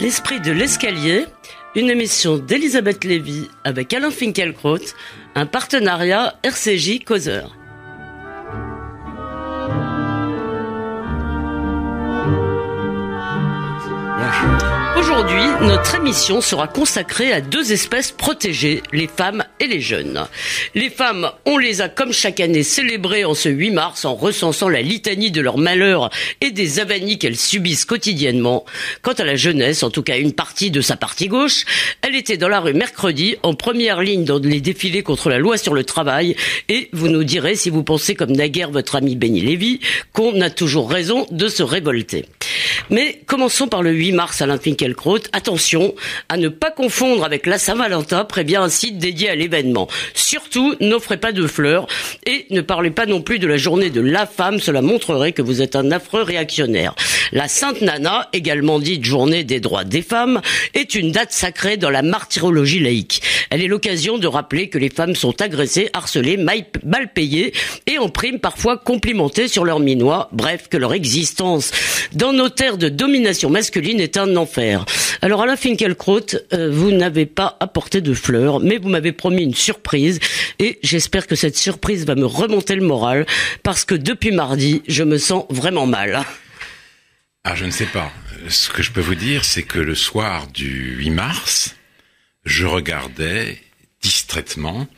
L'esprit de l'escalier, une émission d'Elisabeth Lévy avec Alain Finkielkraut, un partenariat RCJ Causeur. Notre émission sera consacrée à deux espèces protégées, les femmes et les jeunes. Les femmes, on les a comme chaque année célébrées en ce 8 mars en recensant la litanie de leurs malheurs et des avanies qu'elles subissent quotidiennement. Quant à la jeunesse, en tout cas une partie de sa partie gauche, elle était dans la rue mercredi en première ligne dans les défilés contre la loi sur le travail et vous nous direz si vous pensez comme naguère votre ami Benny Lévy qu'on a toujours raison de se révolter. Mais commençons par le 8 mars, Alain Finkielkraut. Attention à ne pas confondre avec la Saint-Valentin, prévient un site dédié à l'événement. Surtout, n'offrez pas de fleurs et ne parlez pas non plus de la journée de la femme, cela montrerait que vous êtes un affreux réactionnaire. La Sainte Nana, également dite journée des droits des femmes, est une date sacrée dans la martyrologie laïque. Elle est l'occasion de rappeler que les femmes sont agressées, harcelées, mal payées et en prime parfois complimentées sur leur minois, bref, que leur existence dans nos terres de domination masculine est un enfer. Alors Alain Finkielkraut, euh, vous n'avez pas apporté de fleurs, mais vous m'avez promis une surprise et j'espère que cette surprise va me remonter le moral parce que depuis mardi, je me sens vraiment mal. Ah, je ne sais pas. Ce que je peux vous dire, c'est que le soir du 8 mars, je regardais distraitement,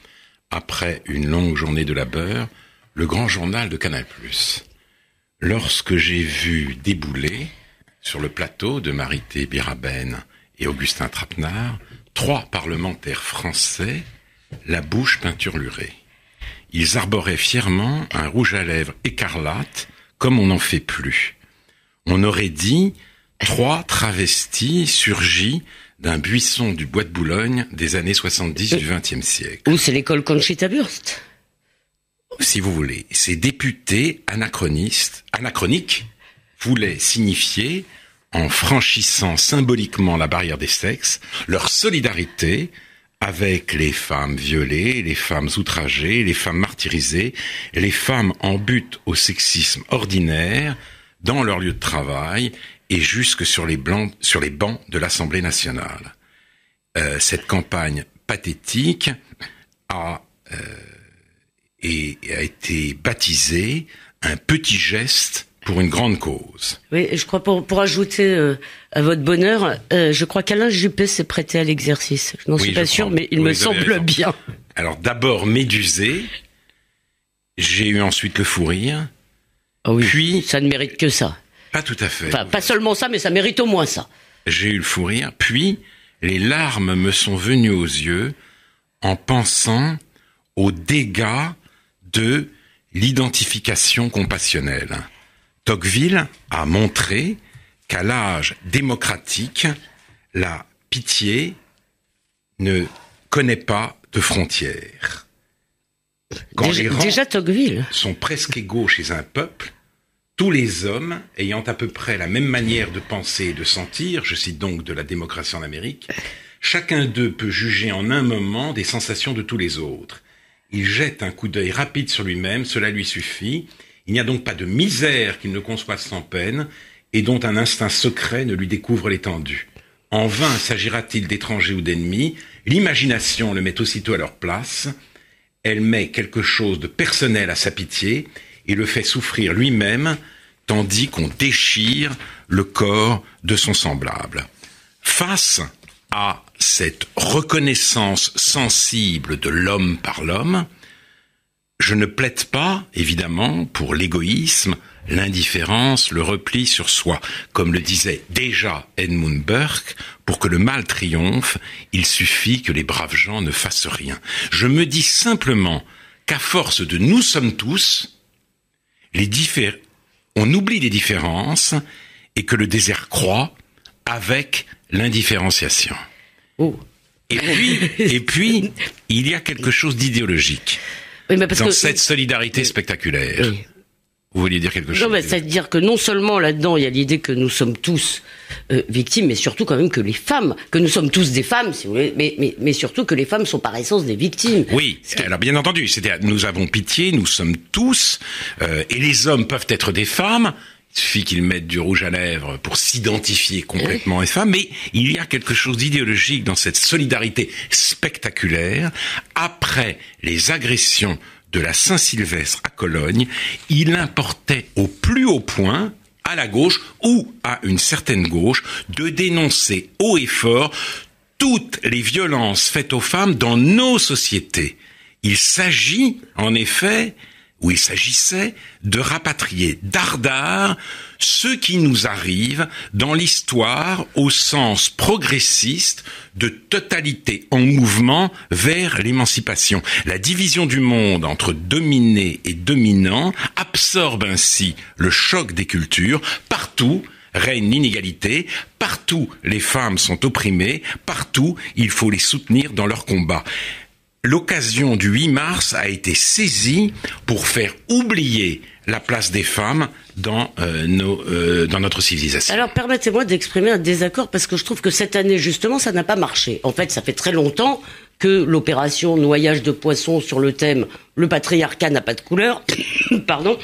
après une longue journée de labeur, le grand journal de Canal+. Lorsque j'ai vu débouler sur le plateau de Marité Biraben et Augustin Trapenard, trois parlementaires français, la bouche peinturlurée. Ils arboraient fièrement un rouge à lèvres écarlate, comme on n'en fait plus. On aurait dit trois travestis surgis d'un buisson du bois de Boulogne des années 70 du XXe siècle. Ou c'est l'école Conchita Wurst Si vous voulez. Ces députés anachronistes, anachroniques, voulaient signifier, en franchissant symboliquement la barrière des sexes, leur solidarité avec les femmes violées, les femmes outragées, les femmes martyrisées, les femmes en but au sexisme ordinaire dans leur lieu de travail et jusque sur les, bancs de l'Assemblée nationale. Euh, cette campagne pathétique euh, a été baptisée un petit geste pour une grande cause. Oui, je crois pour, pour ajouter euh, à votre bonheur, euh, je crois qu'Alain Juppé s'est prêté à l'exercice. Je n'en suis pas sûr, mais il me semble bien. Alors d'abord médusé, j'ai eu ensuite le fou rire. Ah oui, puis ça ne mérite que ça. Pas tout à fait. Enfin, pas seulement ça, mais ça mérite au moins ça. J'ai eu le fou rire, puis les larmes me sont venues aux yeux en pensant aux dégâts de l'identification compassionnelle. Tocqueville a montré qu'à l'âge démocratique, la pitié ne connaît pas de frontières. Quand déjà, les rangs déjà Tocqueville sont presque égaux chez un peuple, tous les hommes ayant à peu près la même manière de penser et de sentir, je cite donc de la démocratie en Amérique, chacun d'eux peut juger en un moment des sensations de tous les autres. Il jette un coup d'œil rapide sur lui-même, cela lui suffit, il n'y a donc pas de misère qu'il ne conçoive sans peine et dont un instinct secret ne lui découvre l'étendue. En vain s'agira-t-il d'étrangers ou d'ennemis, l'imagination le met aussitôt à leur place, elle met quelque chose de personnel à sa pitié et le fait souffrir lui-même, tandis qu'on déchire le corps de son semblable. Face à cette reconnaissance sensible de l'homme par l'homme, je ne plaide pas, évidemment, pour l'égoïsme, l'indifférence, le repli sur soi. Comme le disait déjà Edmund Burke, pour que le mal triomphe, il suffit que les braves gens ne fassent rien. Je me dis simplement qu'à force de nous sommes tous, les on oublie les différences et que le désert croît avec l'indifférenciation. Oh. Et puis, et puis, il y a quelque chose d'idéologique dans cette solidarité spectaculaire. Vous vouliez dire quelque chose Non, c'est-à-dire que non seulement là-dedans, il y a l'idée que nous sommes tous euh, victimes, mais surtout quand même que les femmes, que nous sommes tous des femmes, si vous voulez, mais, mais, mais surtout que les femmes sont par essence des victimes. Oui, alors bien entendu, c'est-à-dire nous avons pitié, nous sommes tous, euh, et les hommes peuvent être des femmes, Il suffit qu'ils mettent du rouge à lèvres pour s'identifier complètement aux femmes, mais il y a quelque chose d'idéologique dans cette solidarité spectaculaire. Après les agressions de la Saint-Sylvestre à Cologne, il importait au plus haut point à la gauche ou à une certaine gauche de dénoncer haut et fort toutes les violences faites aux femmes dans nos sociétés. Il s'agit, en effet, où il s'agissait de rapatrier dardard ce qui nous arrive dans l'histoire au sens progressiste de totalité en mouvement vers l'émancipation. La division du monde entre dominé et dominant absorbe ainsi le choc des cultures partout règne l'inégalité, partout les femmes sont opprimées, partout il faut les soutenir dans leur combat l'occasion du 8 mars a été saisie pour faire oublier la place des femmes dans, euh, euh, dans notre civilisation. Alors permettez-moi d'exprimer un désaccord parce que je trouve que cette année justement ça n'a pas marché. En fait ça fait très longtemps que l'opération noyage de poissons sur le thème le patriarcat n'a pas de couleur, pardon,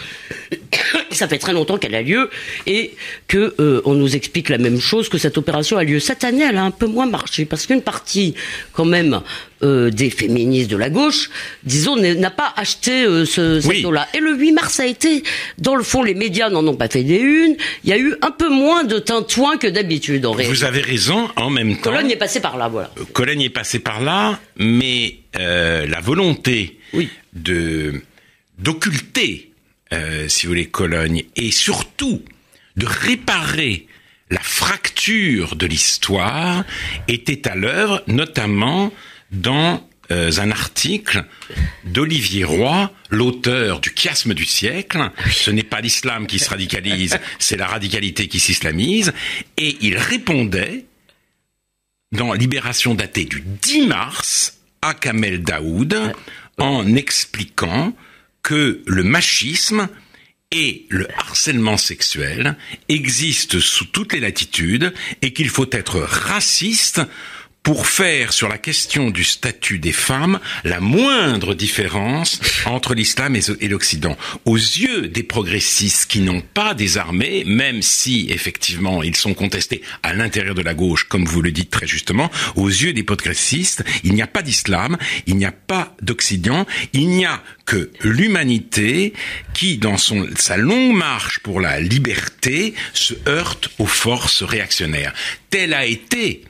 ça fait très longtemps qu'elle a lieu et que euh, on nous explique la même chose que cette opération a lieu cette année. Elle a un peu moins marché parce qu'une partie quand même euh, des féministes de la gauche, disons, n'a pas acheté euh, ce cette là Et le 8 mars a été, dans le fond, les médias n'en ont pas fait des unes. Il y a eu un peu moins de tintouin que d'habitude. En Vous avez raison. En même temps, Cologne est passé par là, voilà. Cologne est passé par là, mais la volonté oui. de d'occulter, euh, si vous voulez, Cologne, et surtout de réparer la fracture de l'histoire était à l'œuvre, notamment dans euh, un article d'Olivier Roy, l'auteur du chiasme du siècle. Ce n'est pas l'islam qui se radicalise, c'est la radicalité qui s'islamise. Et il répondait, dans Libération datée du 10 mars, à Kamel Daoud, en expliquant que le machisme et le harcèlement sexuel existent sous toutes les latitudes et qu'il faut être raciste pour faire sur la question du statut des femmes la moindre différence entre l'islam et l'Occident. Aux yeux des progressistes qui n'ont pas des armées, même si effectivement ils sont contestés à l'intérieur de la gauche, comme vous le dites très justement, aux yeux des progressistes, il n'y a pas d'islam, il n'y a pas d'Occident, il n'y a que l'humanité qui, dans son, sa longue marche pour la liberté, se heurte aux forces réactionnaires. Tel a été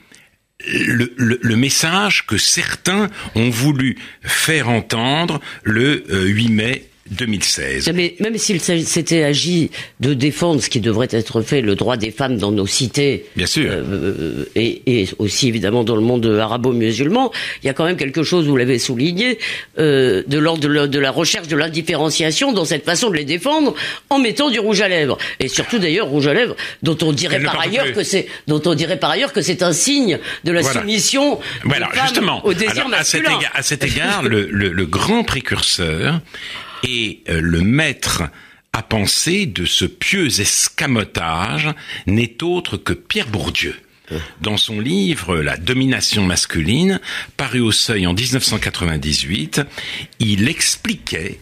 le, le, message que certains ont voulu faire entendre le 8 euh, mai 2016. Mais même s'il s'était agi de défendre ce qui devrait être fait, le droit des femmes dans nos cités, bien sûr, euh, et, et, aussi évidemment dans le monde arabo-musulman, il y a quand même quelque chose, vous l'avez souligné, euh, de l'ordre de, de, la recherche de l'indifférenciation dans cette façon de les défendre, en mettant du rouge à lèvres, et surtout d'ailleurs rouge à lèvres, dont on dirait par ailleurs que c'est, dont on dirait par ailleurs que c'est un signe de la soumission voilà, justement. au désir Alors, masculin. À cet égard, à cet égard le, le, le grand précurseur et euh, le maître à penser de ce pieux escamotage n'est autre que Pierre Bourdieu. Dans son livre La domination masculine, paru au seuil en 1998, il expliquait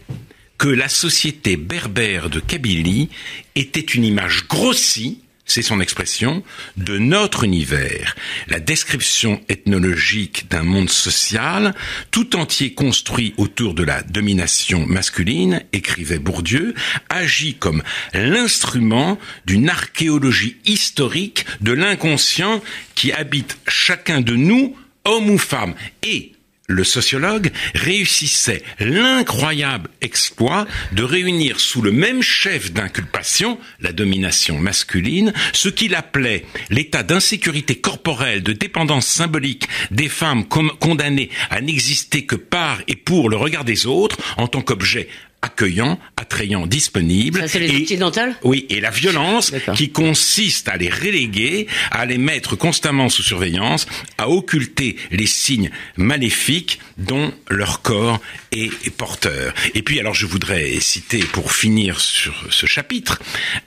que la société berbère de Kabylie était une image grossie c'est son expression, de notre univers, la description ethnologique d'un monde social tout entier construit autour de la domination masculine, écrivait Bourdieu, agit comme l'instrument d'une archéologie historique de l'inconscient qui habite chacun de nous, homme ou femme, et le sociologue réussissait l'incroyable exploit de réunir sous le même chef d'inculpation, la domination masculine, ce qu'il appelait l'état d'insécurité corporelle, de dépendance symbolique des femmes condamnées à n'exister que par et pour le regard des autres en tant qu'objet accueillant, attrayant, disponible. Ça, c'est les occidentales Oui, et la violence qui consiste à les reléguer, à les mettre constamment sous surveillance, à occulter les signes maléfiques dont leur corps est porteur. Et puis, alors, je voudrais citer, pour finir sur ce chapitre,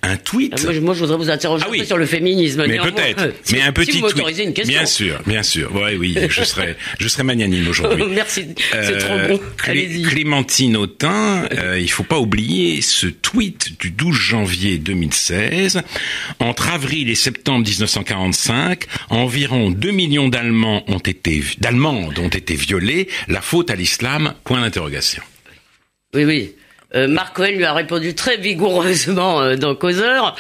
un tweet... Ah, moi, je voudrais vous interroger ah sur le féminisme. Mais peut-être. mais un petit tweet. Une question. Bien sûr, bien sûr. Oui, oui, je serai, je serai magnanime aujourd'hui. Merci, c'est trop bon. Clémentine Autain euh, il faut pas oublier ce tweet du 12 janvier 2016. Entre avril et septembre 1945, environ 2 millions d'Allemands ont été, d'Allemandes ont été violés. La faute à l'islam? Point d'interrogation. Oui, oui. Euh, Marc Cohen lui a répondu très vigoureusement euh, dans Causeur.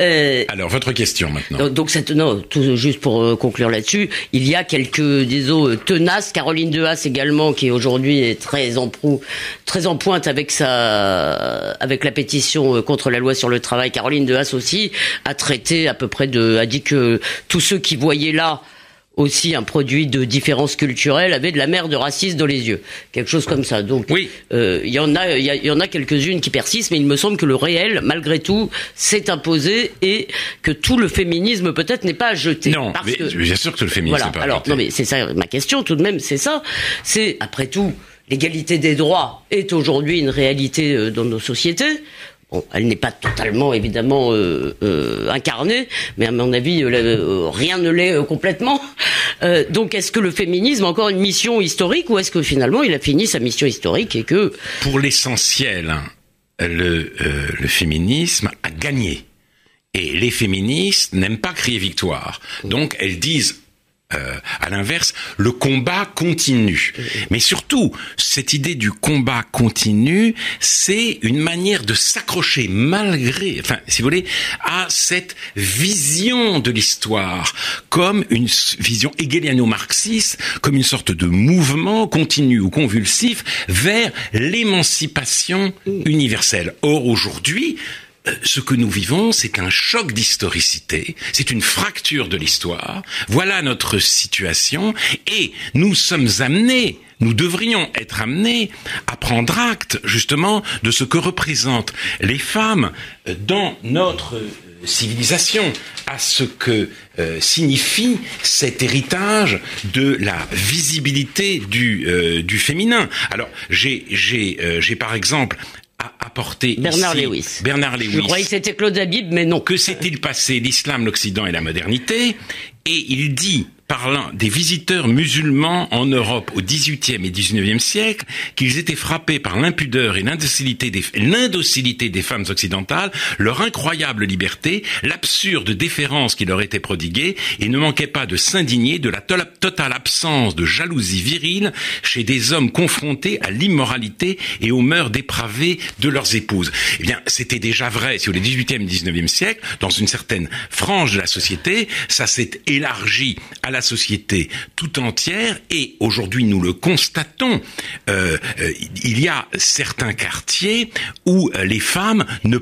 Euh, Alors, votre question maintenant. Donc, cette, non, tout, juste pour euh, conclure là-dessus, il y a quelques, disons, tenaces. Caroline Dehas également, qui aujourd'hui est très en proue, très en pointe avec sa, avec la pétition contre la loi sur le travail. Caroline Dehas aussi a traité à peu près de, a dit que tous ceux qui voyaient là aussi un produit de différence culturelle avait de la mer de racisme dans les yeux, quelque chose comme ça. Donc, oui, euh, il y en a, il y, en a quelques-unes qui persistent, mais il me semble que le réel, malgré tout, s'est imposé et que tout le féminisme peut-être n'est pas à jeter. Non, mais, bien sûr que le féminisme voilà. pas Alors, à jeter. non, mais c'est ça ma question tout de même, c'est ça. C'est après tout. L'égalité des droits est aujourd'hui une réalité euh, dans nos sociétés. Bon, elle n'est pas totalement évidemment euh, euh, incarnée, mais à mon avis, euh, rien ne l'est complètement. donc, est-ce que le féminisme a encore une mission historique, ou est-ce que finalement il a fini sa mission historique et que pour l'essentiel, le, le féminisme a gagné. Et les féministes n'aiment pas crier victoire. Donc elles disent euh, à l'inverse, le combat continue. Mais surtout, cette idée du combat continu, c'est une manière de s'accrocher malgré, enfin, si vous voulez, à cette vision de l'histoire comme une vision hegeliano-marxiste, comme une sorte de mouvement continu ou convulsif vers l'émancipation universelle. Or, aujourd'hui, ce que nous vivons, c'est un choc d'historicité, c'est une fracture de l'histoire. Voilà notre situation et nous sommes amenés, nous devrions être amenés à prendre acte justement de ce que représentent les femmes dans notre civilisation, à ce que euh, signifie cet héritage de la visibilité du, euh, du féminin. Alors j'ai j'ai euh, j'ai par exemple apporté Bernard ici, Lewis. Bernard Lewis. Je croyais que c'était Claude Habib, mais non. Que s'est-il passé? L'islam, l'Occident et la modernité Et il dit parlant des visiteurs musulmans en Europe au XVIIIe et XIXe siècle, qu'ils étaient frappés par l'impudeur et l'indocilité des, femmes occidentales, leur incroyable liberté, l'absurde déférence qui leur était prodiguée, et ne manquaient pas de s'indigner de la totale absence de jalousie virile chez des hommes confrontés à l'immoralité et aux mœurs dépravées de leurs épouses. Eh bien, c'était déjà vrai sur les XVIIIe et XIXe siècle, dans une certaine frange de la société, ça s'est élargi à la société tout entière et aujourd'hui nous le constatons, euh, euh, il y a certains quartiers où euh, les femmes ne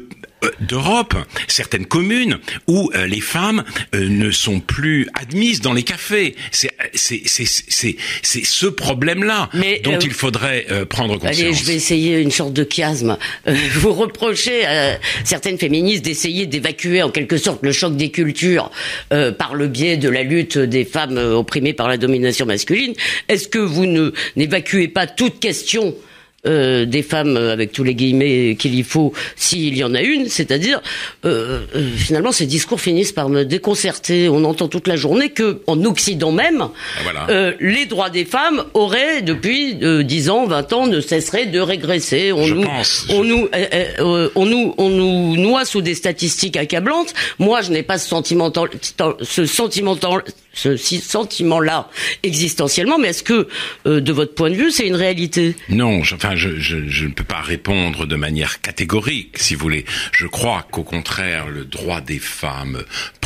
d'Europe, certaines communes où euh, les femmes euh, ne sont plus admises dans les cafés. C'est c'est c'est c'est c'est ce problème-là dont euh, il faudrait prendre conscience. Allez, je vais essayer une sorte de chiasme. vous reprochez à certaines féministes d'essayer d'évacuer en quelque sorte le choc des cultures par le biais de la lutte des femmes opprimées par la domination masculine. Est-ce que vous ne n'évacuez pas toute question euh, des femmes euh, avec tous les guillemets qu'il y faut s'il y en a une, c'est-à-dire euh, euh, finalement ces discours finissent par me déconcerter. On entend toute la journée que en Occident même, voilà. euh, les droits des femmes auraient depuis euh, 10 ans, 20 ans ne cesseraient de régresser. On je nous, pense, on nous, on nous, on nous noie sous des statistiques accablantes. Moi, je n'ai pas ce sentiment, ce sentiment ce sentiment-là existentiellement, mais est-ce que, euh, de votre point de vue, c'est une réalité? Non, je, enfin, je, je, je, ne peux pas répondre de manière catégorique, si vous voulez. Je crois qu'au contraire, le droit des femmes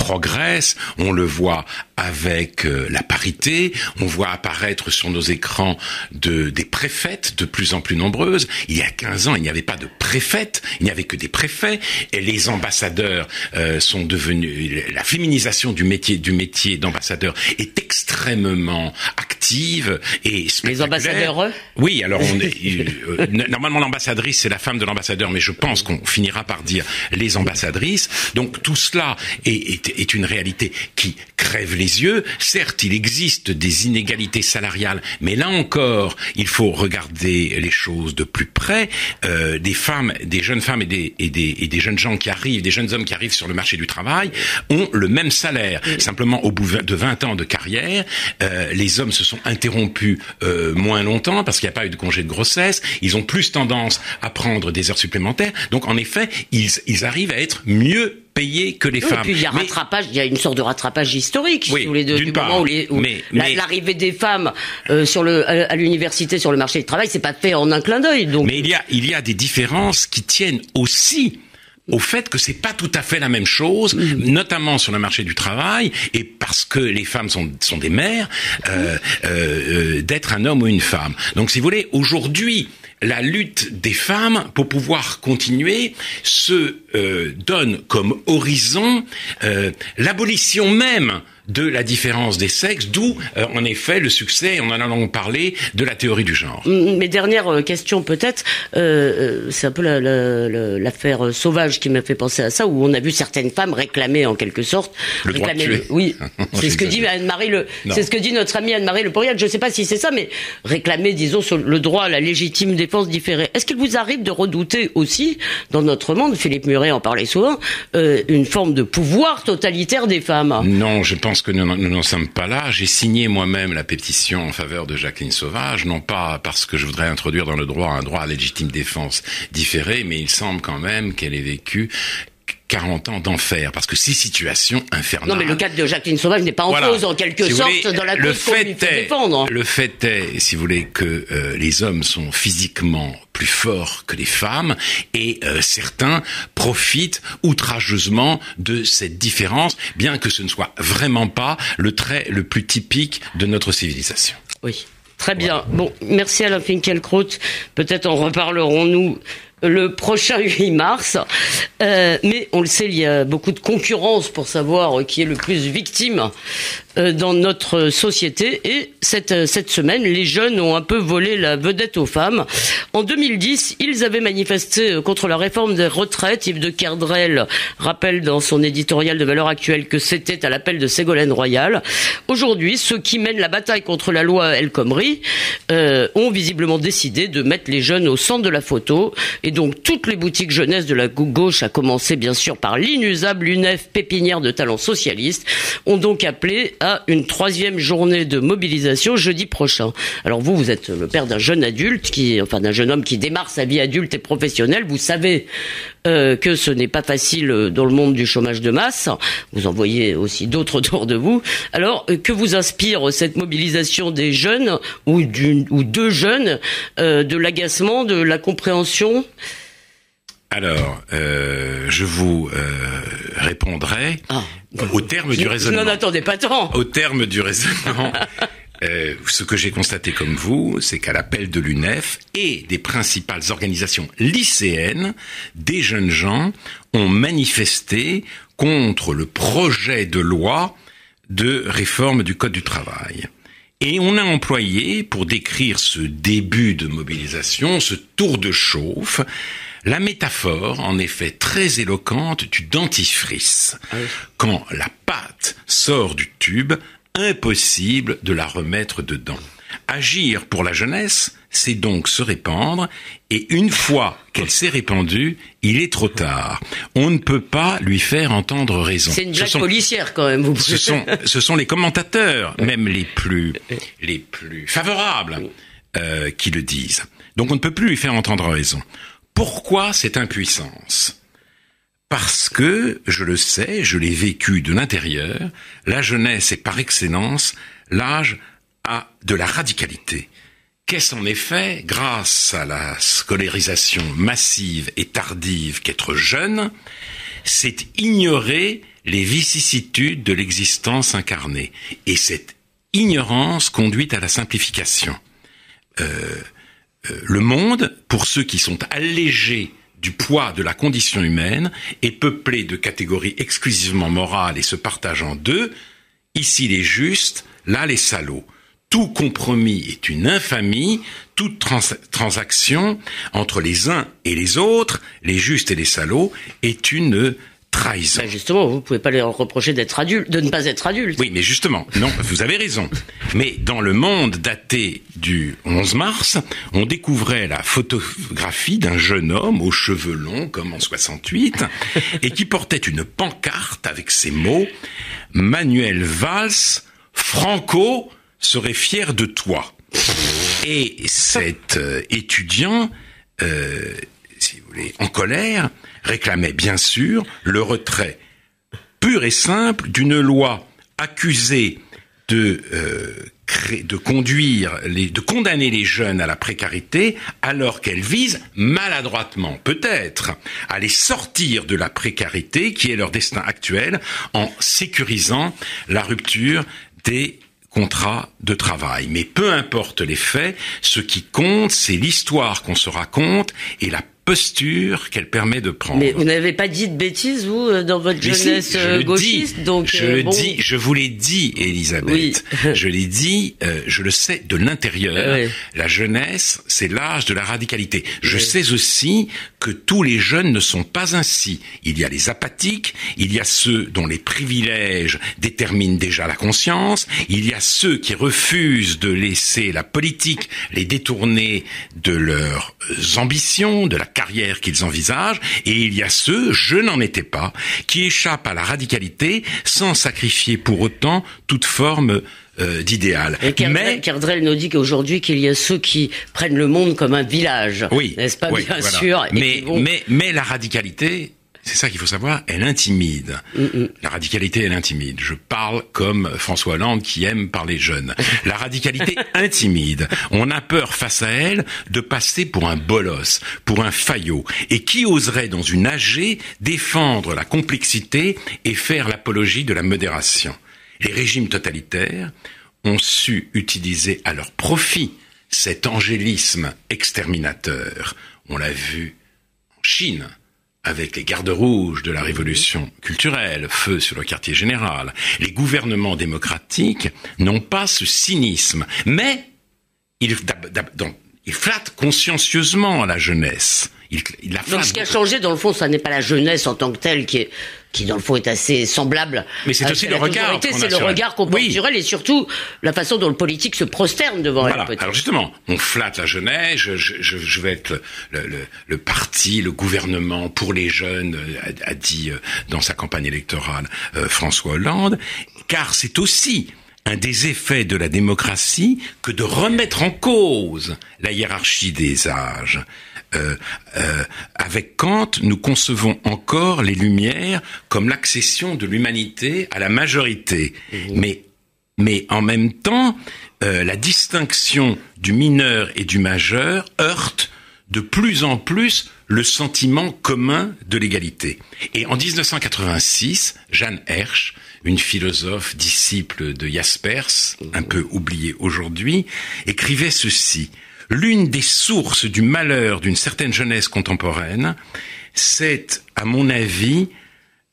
progresse. On le voit avec euh, la parité. On voit apparaître sur nos écrans de, des préfètes de plus en plus nombreuses. Il y a 15 ans, il n'y avait pas de préfètes, il n'y avait que des préfets. Et les ambassadeurs euh, sont devenus... La féminisation du métier, du métier d'ambassadeur est extrêmement active et Les ambassadeurs eux? Oui, alors on est, euh, normalement l'ambassadrice c'est la femme de l'ambassadeur, mais je pense qu'on finira par dire les ambassadrices. Donc tout cela est, est, est une réalité qui crève les yeux. Certes, il existe des inégalités salariales, mais là encore, il faut regarder les choses de plus près. Euh, des femmes, des jeunes femmes et des, et des, et des jeunes gens qui arrivent, des jeunes hommes qui arrivent sur le marché du travail ont le même salaire. Simplement, au bout de 20 ans de carrière, euh, les hommes se sont interrompus euh, moins longtemps parce qu'il n'y a pas eu de congé de grossesse. ils ont plus tendance à prendre des heures supplémentaires. Donc en effet, ils, ils arrivent à être mieux que les femmes. Et puis il y a rattrapage, il y a une sorte de rattrapage historique oui, tous les deux, du part, moment où, mais, l'arrivée des femmes euh, sur le à l'université sur le marché du travail, c'est pas fait en un clin d'œil. Donc mais il y a il y a des différences qui tiennent aussi au fait que c'est pas tout à fait la même chose, mmh. notamment sur le marché du travail, et parce que les femmes sont, sont des mères, euh, euh, d'être un homme ou une femme. Donc, si vous voulez, aujourd'hui, la lutte des femmes pour pouvoir continuer se euh, donne comme horizon euh, l'abolition même de la différence des sexes, d'où euh, en effet le succès, on en a parlé, de la théorie du genre. Mes dernières questions peut-être, euh, c'est un peu l'affaire la, la, sauvage qui m'a fait penser à ça, où on a vu certaines femmes réclamer en quelque sorte, le droit de le, oui, c'est ce que dit Anne-Marie le, c'est ce que dit notre amie Anne-Marie Le Poiriat. Je ne sais pas si c'est ça, mais réclamer, disons, sur le droit à la légitime défense différée. Est-ce qu'il vous arrive de redouter aussi dans notre monde, Philippe Muret en parlait souvent, euh, une forme de pouvoir totalitaire des femmes? Non, je pense que nous n'en sommes pas là. J'ai signé moi-même la pétition en faveur de Jacqueline Sauvage, non pas parce que je voudrais introduire dans le droit un droit à légitime défense différé, mais il semble quand même qu'elle ait vécu 40 ans d'enfer, parce que ces situations infernales... Non, mais le cas de Jacqueline Sauvage n'est pas en voilà. cause, en quelque si sorte, voulez, dans la le fait est, défendre. Le fait est, si vous voulez, que euh, les hommes sont physiquement plus forts que les femmes, et euh, certains profitent outrageusement de cette différence, bien que ce ne soit vraiment pas le trait le plus typique de notre civilisation. Oui. Très bien. Bon, merci Alain Finkielkraut. Peut-être en reparlerons-nous le prochain 8 mars. Euh, mais on le sait, il y a beaucoup de concurrence pour savoir qui est le plus victime dans notre société. Et cette, cette semaine, les jeunes ont un peu volé la vedette aux femmes. En 2010, ils avaient manifesté contre la réforme des retraites. Yves de Kerdrel rappelle dans son éditorial de valeur actuelle que c'était à l'appel de Ségolène Royal. Aujourd'hui, ceux qui mènent la bataille contre la loi El Khomri euh, ont visiblement décidé de mettre les jeunes au centre de la photo. Et donc, toutes les boutiques jeunesse de la gauche, à commencer bien sûr par l'inusable UNEF pépinière de talents socialistes, ont donc appelé à une troisième journée de mobilisation jeudi prochain. Alors vous, vous êtes le père d'un jeune adulte, qui, enfin d'un jeune homme qui démarre sa vie adulte et professionnelle. Vous savez euh, que ce n'est pas facile dans le monde du chômage de masse. Vous en voyez aussi d'autres autour de vous. Alors, que vous inspire cette mobilisation des jeunes ou, d'une, ou deux jeunes, euh, de l'agacement, de la compréhension? Alors, euh, je vous euh, répondrai ah, au terme du raisonnement. Je n'en attendais pas tant. Au terme du raisonnement, euh, ce que j'ai constaté comme vous, c'est qu'à l'appel de l'UNEF et des principales organisations lycéennes, des jeunes gens ont manifesté contre le projet de loi de réforme du Code du travail. Et on a employé, pour décrire ce début de mobilisation, ce tour de chauffe, la métaphore, en effet très éloquente, du dentifrice. Ah oui. Quand la pâte sort du tube, impossible de la remettre dedans. Agir pour la jeunesse, c'est donc se répandre, et une fois qu'elle s'est répandue, il est trop tard. On ne peut pas lui faire entendre raison. C'est une blague sont, policière quand même. Vous ce sont, ce sont les commentateurs, même les plus, les plus favorables, euh, qui le disent. Donc on ne peut plus lui faire entendre raison. Pourquoi cette impuissance Parce que, je le sais, je l'ai vécu de l'intérieur, la jeunesse est par excellence l'âge à de la radicalité. Qu'est-ce en effet, grâce à la scolarisation massive et tardive qu'être jeune, c'est ignorer les vicissitudes de l'existence incarnée. Et cette ignorance conduit à la simplification. Euh, le monde, pour ceux qui sont allégés du poids de la condition humaine, est peuplé de catégories exclusivement morales et se partage en deux. Ici les justes, là les salauds. Tout compromis est une infamie, toute trans transaction entre les uns et les autres, les justes et les salauds, est une trahison. Ben justement, vous pouvez pas leur reprocher d'être adulte, de ne pas être adulte. Oui, mais justement, non, vous avez raison. Mais dans le monde daté du 11 mars, on découvrait la photographie d'un jeune homme aux cheveux longs comme en 68 et qui portait une pancarte avec ces mots Manuel Valls, Franco serait fier de toi. Et cet euh, étudiant, euh, si vous voulez, en colère, réclamait bien sûr le retrait pur et simple d'une loi accusée de euh, de conduire, les, de condamner les jeunes à la précarité, alors qu'elle vise maladroitement, peut-être, à les sortir de la précarité qui est leur destin actuel, en sécurisant la rupture des contrats de travail. Mais peu importe les faits, ce qui compte, c'est l'histoire qu'on se raconte et la posture qu'elle permet de prendre. Mais vous n'avez pas dit de bêtises, vous, euh, dans votre jeunesse euh, gauchiste, donc je le dis, je vous l'ai dit, Elisabeth. je l'ai dit, euh, je le sais de l'intérieur. La jeunesse, c'est l'âge de la radicalité. Je sais aussi que tous les jeunes ne sont pas ainsi. Il y a les apathiques, il y a ceux dont les privilèges déterminent déjà la conscience, il y a ceux qui refusent de laisser la politique les détourner de leurs ambitions, de la carrière qu'ils envisagent, et il y a ceux, je n'en étais pas, qui échappent à la radicalité sans sacrifier pour autant toute forme euh, d'idéal. Mais Cardrel nous dit qu'aujourd'hui qu'il y a ceux qui prennent le monde comme un village. Oui, n'est-ce pas bien sûr. Mais, mais mais la radicalité, c'est ça qu'il faut savoir, elle intimide. La radicalité, elle intimide. Je parle comme François Hollande qui aime parler jeune. La radicalité intimide. On a peur face à elle de passer pour un bolos, pour un faillot. Et qui oserait, dans une AG, défendre la complexité et faire l'apologie de la modération? Les régimes totalitaires ont su utiliser à leur profit cet angélisme exterminateur. On l'a vu en Chine avec les gardes rouges de la révolution culturelle, feu sur le quartier général, les gouvernements démocratiques n'ont pas ce cynisme, mais ils, flattent consciencieusement la jeunesse. Il, Donc ce qui a changé, dans le fond, ça n'est pas la jeunesse en tant que telle qui est qui dans le fond est assez semblable. Mais c'est aussi le regard. C'est le regard qu'on porte sur elle et surtout la façon dont le politique se prosterne devant elle. Alors justement, on flatte la jeunesse. Je, je, je vais être le, le, le, parti, le gouvernement pour les jeunes, a, a dit euh, dans sa campagne électorale euh, François Hollande, car c'est aussi un des effets de la démocratie que de remettre en cause la hiérarchie des âges. Euh, euh, avec Kant, nous concevons encore les Lumières comme l'accession de l'humanité à la majorité. Mhm. Mais, mais en même temps, euh, la distinction du mineur et du majeur heurte de plus en plus le sentiment commun de l'égalité. Et en 1986, Jeanne Hersch, une philosophe disciple de Jaspers, un peu oubliée aujourd'hui, écrivait ceci l'une des sources du malheur d'une certaine jeunesse contemporaine, c'est, à mon avis,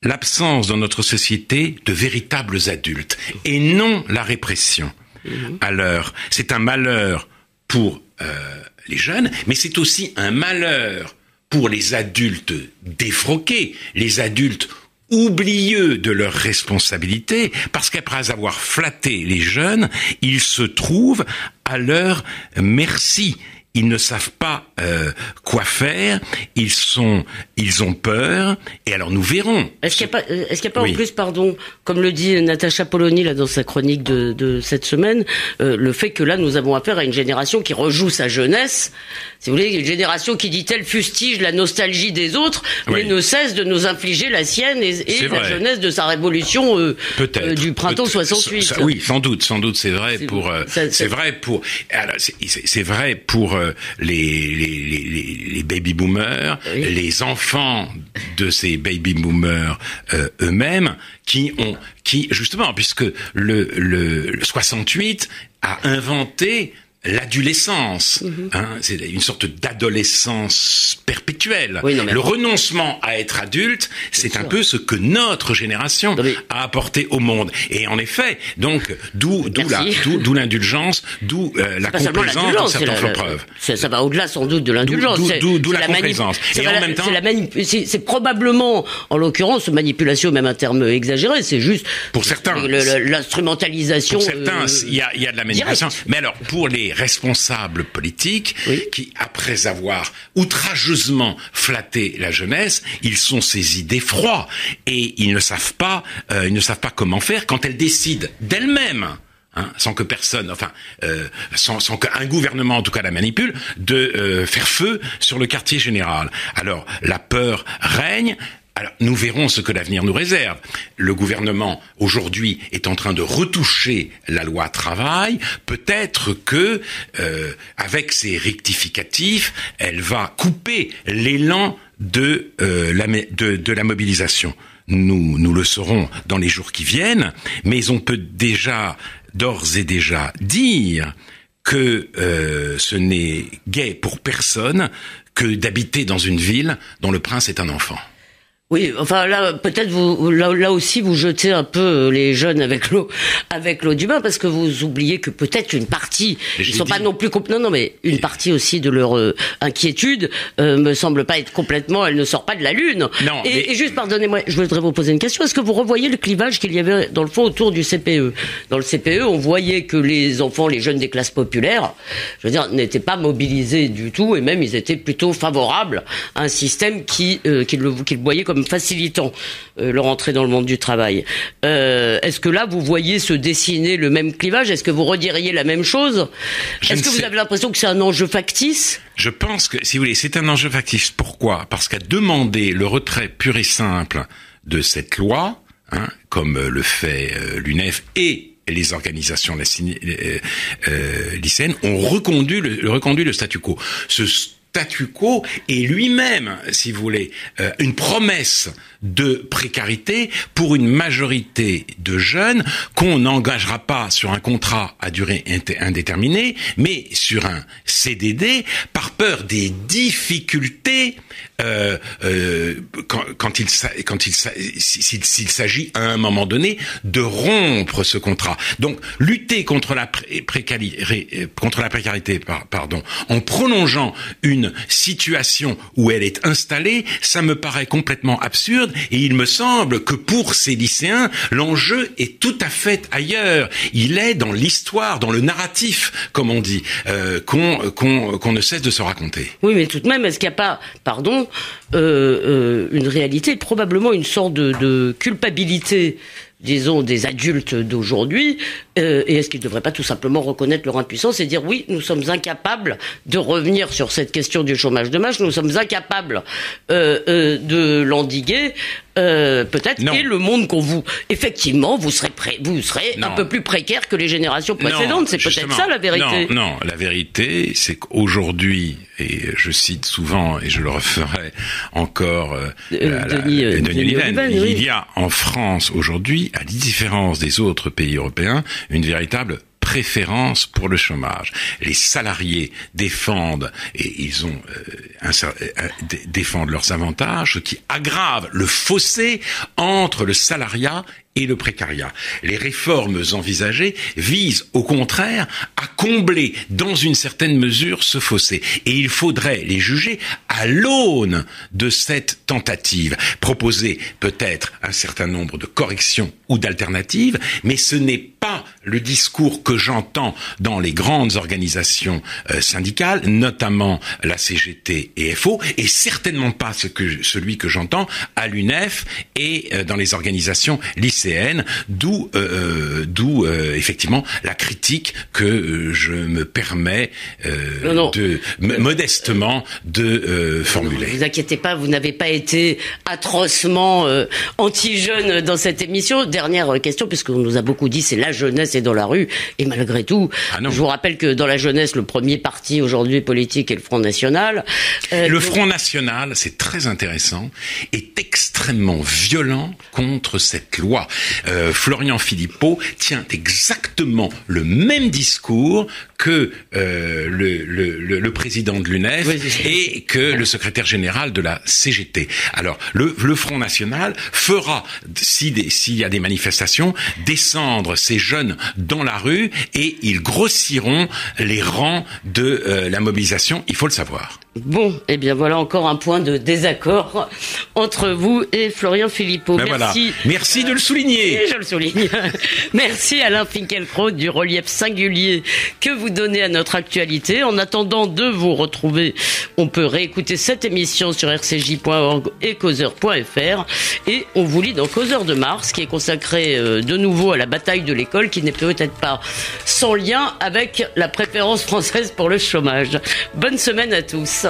l'absence dans notre société de véritables adultes, et non la répression. Mhm. Alors, c'est un malheur pour euh, les jeunes, mais c'est aussi un malheur pour les adultes défroqués, les adultes oublieux de leurs responsabilités, parce qu'après avoir flatté les jeunes, ils se trouvent à leur merci ils ne savent pas euh, quoi faire, ils sont, ils ont peur, et alors nous verrons. Est-ce qu'il n'y a pas, est-ce qu'il y a pas en plus, pardon, comme le dit Natacha Polony là dans sa chronique de, de cette semaine, euh, le fait que là nous avons affaire à une génération qui rejoue sa jeunesse, si vous voulez, une génération qui dit-elle fustige la nostalgie des autres, mais ne cesse de nous infliger la sienne et, et la jeunesse de sa révolution euh, euh du printemps 68. oui, sans doute, sans doute, c'est vrai pour, c'est vrai pour, c'est vrai pour euh, les, les, les, baby boomers, les enfants de ces baby boomers euh, eux-mêmes, qui ont, qui justement, puisque le, le, le 68 a inventé l'adolescence. Mhm. hein, c'est une sorte d'adolescence perpétuelle. le renoncement à être adulte, c'est un peu ce que notre génération a apporté au monde. Et en effet, donc d'où d'où la d'où l'indulgence, d'où euh, la complaisance dans certaines preuves. Ça, va au-delà sans doute de l'indulgence. D'où la, complaisance. Et en même temps, c'est probablement, en l'occurrence, manipulation, même un terme exagéré. C'est juste pour certains l'instrumentalisation. Pour certains, euh, il y, a, y a de la manipulation. Mais alors pour les responsables politiques qui, après avoir outrageusement flatté la jeunesse, ils sont saisis d'effroi et ils ne savent pas, euh, ils ne savent pas comment faire quand elle décide d'elle-même Hein, sans que personne, enfin, euh, sans, sans qu'un gouvernement en tout cas la manipule, de euh, faire feu sur le quartier général. Alors la peur règne. Alors, nous verrons ce que l'avenir nous réserve. Le gouvernement, aujourd'hui, est en train de retoucher la loi travail. Peut-être que, euh, avec ses rectificatifs, elle va couper l'élan de, euh, de la mobilisation. Nous, nous le saurons dans les jours qui viennent, mais on peut déjà, d'ores et déjà, dire que euh, ce n'est gai pour personne que d'habiter dans une ville dont le prince est un enfant. Oui, enfin là, peut-être vous là, aussi vous jetez un peu euh, les jeunes avec l'eau avec l'eau du bain parce que vous oubliez que peut-être une partie, ils sont pas non plus non non mais une partie aussi de leur euh, inquiétude euh, me semble pas être complètement, elle ne sort pas de la lune. Non. Et, et juste pardonnez-moi, je voudrais vous poser une question. Est-ce que vous revoyez le clivage qu'il y avait dans le fond autour du CPE Dans le CPE, on voyait que les enfants, les jeunes des classes populaires, je veux dire, n'étaient pas mobilisés du tout et même ils étaient plutôt favorables à un système qui euh, qu'ils le qu'ils voyaient comme facilitant euh, leur entrée dans le monde du travail. Euh, Est-ce que là, vous voyez se dessiner le même clivage? Est-ce que vous rediriez la même chose? Est-ce que vous avez l'impression que c'est un enjeu factice? Je pense que, si vous voulez, c'est un enjeu factice. Pourquoi? Parce qu'à demander le retrait pur et simple de cette loi, hein, comme le fait euh, l'UNEF et les organisations euh, euh, lycéennes ont reconduit le, reconduit le statu quo. Ce statu quo est lui-même, si vous voulez, euh, une promesse de précarité pour une majorité de jeunes qu'on n'engagera pas sur un contrat à durée indéterminée, mais sur un CDD par peur des difficultés euh, euh, quand, il s'agit à un moment donné de rompre ce contrat. Donc lutter contre la précarité, contre la précarité, pardon, en prolongeant une situation où elle est installée, ça me paraît complètement absurde et il me semble que pour ces lycéens, l'enjeu est tout à fait ailleurs. Il est dans l'histoire, dans le narratif, comme on dit, euh, qu'on ne cesse de se raconter. Oui, mais tout de même, est-ce qu'il n'y a pas, pardon, euh, euh, une réalité, probablement une sorte de culpabilité disons, des adultes d'aujourd'hui, euh, et est-ce qu'ils ne devraient pas tout simplement reconnaître leur impuissance et dire oui, nous sommes incapables de revenir sur cette question du chômage de masse, nous sommes incapables euh, euh, de l'endiguer, euh, peut-être, et le monde qu'on vous, effectivement, vous serez prêt, vous serez un peu plus précaire que les générations précédentes. C'est peut-être ça la vérité. Non, non, la vérité, c'est qu'aujourd'hui, et je cite souvent, et je le referai encore, euh, Denis, Denis, il y a en France aujourd'hui à la différence des autres pays européens, une véritable préférence pour le chômage. Les salariés défendent et ils ont euh, euh, défendent leurs avantages, ce qui aggrave le fossé entre le salariat et le précariat. Les réformes envisagées visent au contraire à combler dans une certaine mesure ce fossé. Et il faudrait les juger à l'aune de cette tentative. Proposer peut-être un certain nombre de corrections ou d'alternatives, mais ce n'est pas le discours que j'entends dans les grandes organisations euh, syndicales, notamment la CGT et FO, et certainement pas ce que, celui que j'entends à l'UNEF et euh, dans les organisations lycéennes, d'où euh, d'où effectivement la critique que je me permets de modestement de formuler. Ne vous inquiétez pas, vous n'avez pas été atrocement anti-jeune dans cette émission. Dernière question, puisqu'on nous a beaucoup dit c'est la jeunesse est dans la rue. Et malgré tout, ah je vous rappelle que dans la jeunesse, le premier parti aujourd'hui politique est le Front National. Euh, le Front National, c'est très intéressant, est extrêmement violent contre cette loi. Euh, Florian Philippot tient exactement le même discours que euh, le, le, le, président de l'UNEF et que le secrétaire général de la CGT. Alors, le, le Front National fera, s'il y a des manifestations, descendre ces jeunes dans la rue et ils grossiront les rangs de euh, la mobilisation, il faut le savoir. Bon, et eh bien voilà encore un point de désaccord entre vous et Florian Philippot. Ben Merci. Merci de le souligner. je le souligne. Merci Alain Finkielkraut du relief singulier que vous donnez à notre actualité. En attendant de vous retrouver, on peut réécouter cette émission sur rcj.org et causeur.fr et on vous lit dans Causeur de Mars qui est consacré euh, de nouveau à la bataille de l'école qui n'est peut-être pas sans lien avec la préférence française pour le chômage. Bonne semaine à tous.